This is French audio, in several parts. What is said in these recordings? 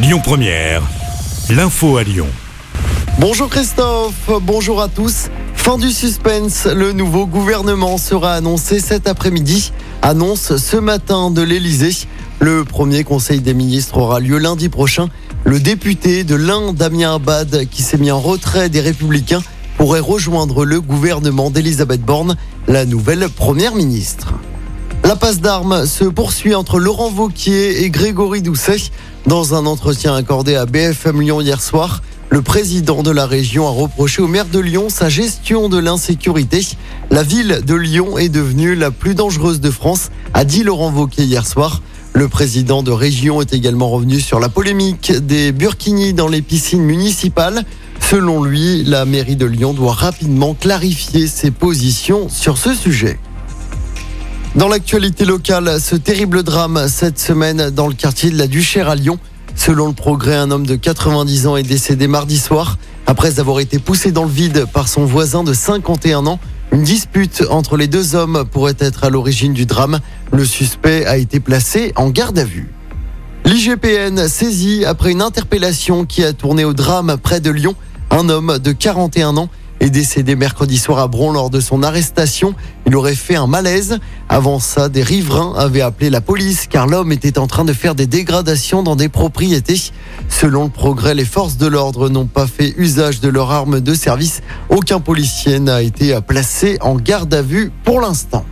Lyon Première, l'info à Lyon. Bonjour Christophe, bonjour à tous. Fin du suspense, le nouveau gouvernement sera annoncé cet après-midi. Annonce ce matin de l'Elysée. Le premier conseil des ministres aura lieu lundi prochain. Le député de l'Inde, Damien Abad, qui s'est mis en retrait des Républicains, pourrait rejoindre le gouvernement d'Elisabeth Borne, la nouvelle première ministre. La passe d'armes se poursuit entre Laurent Vauquier et Grégory Doucet. Dans un entretien accordé à BFM Lyon hier soir, le président de la région a reproché au maire de Lyon sa gestion de l'insécurité. La ville de Lyon est devenue la plus dangereuse de France, a dit Laurent Vauquier hier soir. Le président de région est également revenu sur la polémique des burkinis dans les piscines municipales. Selon lui, la mairie de Lyon doit rapidement clarifier ses positions sur ce sujet. Dans l'actualité locale, ce terrible drame cette semaine dans le quartier de la Duchère à Lyon. Selon le progrès, un homme de 90 ans est décédé mardi soir après avoir été poussé dans le vide par son voisin de 51 ans. Une dispute entre les deux hommes pourrait être à l'origine du drame. Le suspect a été placé en garde à vue. L'IGPN saisit après une interpellation qui a tourné au drame près de Lyon. Un homme de 41 ans est décédé mercredi soir à Bron lors de son arrestation. Il aurait fait un malaise. Avant ça, des riverains avaient appelé la police car l'homme était en train de faire des dégradations dans des propriétés. Selon le progrès, les forces de l'ordre n'ont pas fait usage de leur arme de service. Aucun policier n'a été placé en garde à vue pour l'instant.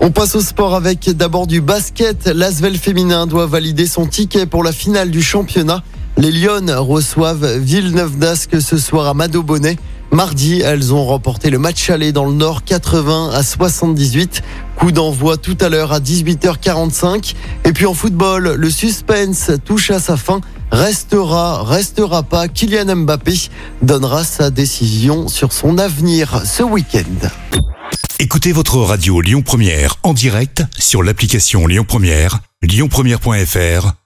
On passe au sport avec d'abord du basket. L'Asvel féminin doit valider son ticket pour la finale du championnat. Les Lyonnes reçoivent Villeneuve d'Ascq ce soir à Mado Bonnet. Mardi, elles ont remporté le match aller dans le Nord 80 à 78. Coup d'envoi tout à l'heure à 18h45. Et puis en football, le suspense touche à sa fin. Restera, restera pas. Kylian Mbappé donnera sa décision sur son avenir ce week-end. Écoutez votre radio Lyon Première en direct sur l'application Lyon Première, lyonpremière.fr